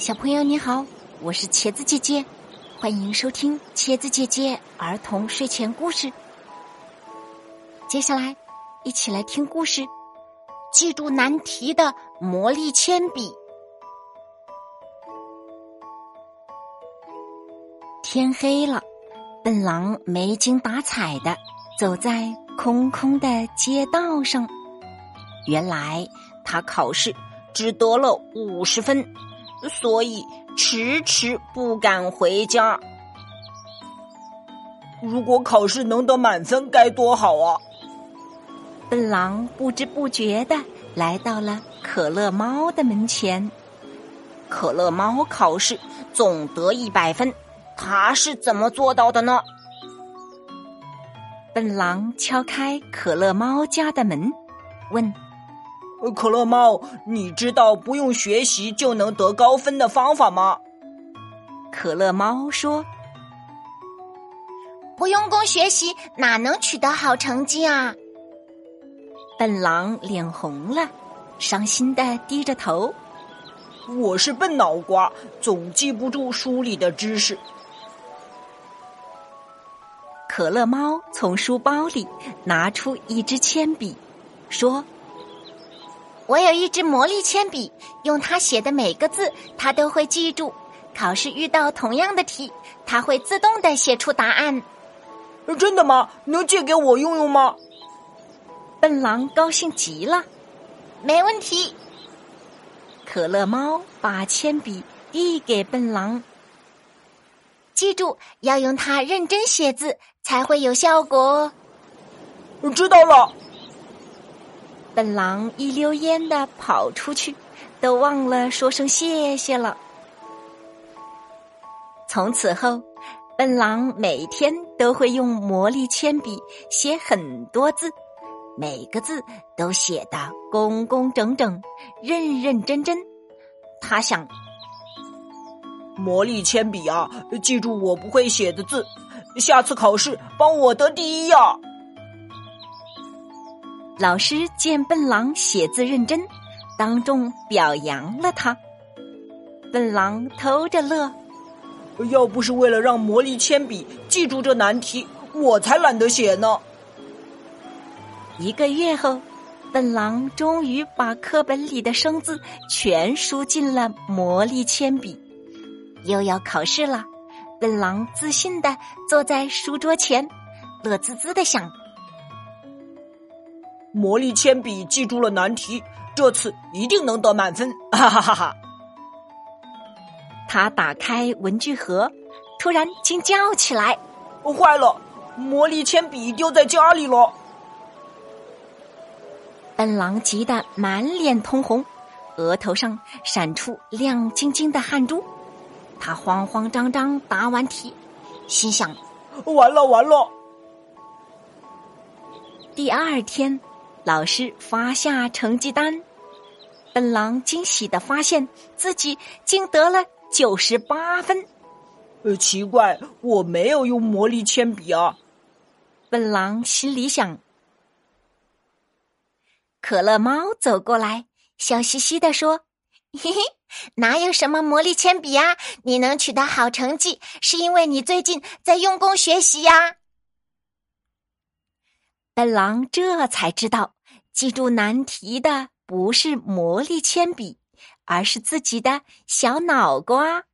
小朋友你好，我是茄子姐姐，欢迎收听茄子姐姐儿童睡前故事。接下来，一起来听故事。记住难题的魔力铅笔。天黑了，笨狼没精打采的走在空空的街道上。原来他考试只得了五十分。所以迟迟不敢回家。如果考试能得满分，该多好啊！笨狼不知不觉的来到了可乐猫的门前。可乐猫考试总得一百分，他是怎么做到的呢？笨狼敲开可乐猫家的门，问。可乐猫，你知道不用学习就能得高分的方法吗？可乐猫说：“不用功学习，哪能取得好成绩啊？”笨狼脸红了，伤心的低着头：“我是笨脑瓜，总记不住书里的知识。”可乐猫从书包里拿出一支铅笔，说。我有一支魔力铅笔，用它写的每个字，它都会记住。考试遇到同样的题，它会自动的写出答案。真的吗？能借给我用用吗？笨狼高兴极了。没问题。可乐猫把铅笔递给笨狼，记住要用它认真写字，才会有效果。知道了。笨狼一溜烟的跑出去，都忘了说声谢谢了。从此后，笨狼每天都会用魔力铅笔写很多字，每个字都写得工工整整、认认真真。他想，魔力铅笔啊，记住我不会写的字，下次考试帮我得第一呀！老师见笨狼写字认真，当众表扬了他。笨狼偷着乐，要不是为了让魔力铅笔记住这难题，我才懒得写呢。一个月后，笨狼终于把课本里的生字全输进了魔力铅笔。又要考试了，笨狼自信的坐在书桌前，乐滋滋的想。魔力铅笔记住了难题，这次一定能得满分！哈哈哈哈！他打开文具盒，突然惊叫起来：“坏了，魔力铅笔丢在家里了！”笨狼急得满脸通红，额头上闪出亮晶晶的汗珠。他慌慌张张答完题，心想：“完了完了！”第二天。老师发下成绩单，笨狼惊喜的发现自己竟得了九十八分。呃，奇怪，我没有用魔力铅笔啊！笨狼心里想。可乐猫走过来，笑嘻嘻的说：“嘿嘿，哪有什么魔力铅笔啊？你能取得好成绩，是因为你最近在用功学习呀。”笨狼这才知道，记住难题的不是魔力铅笔，而是自己的小脑瓜。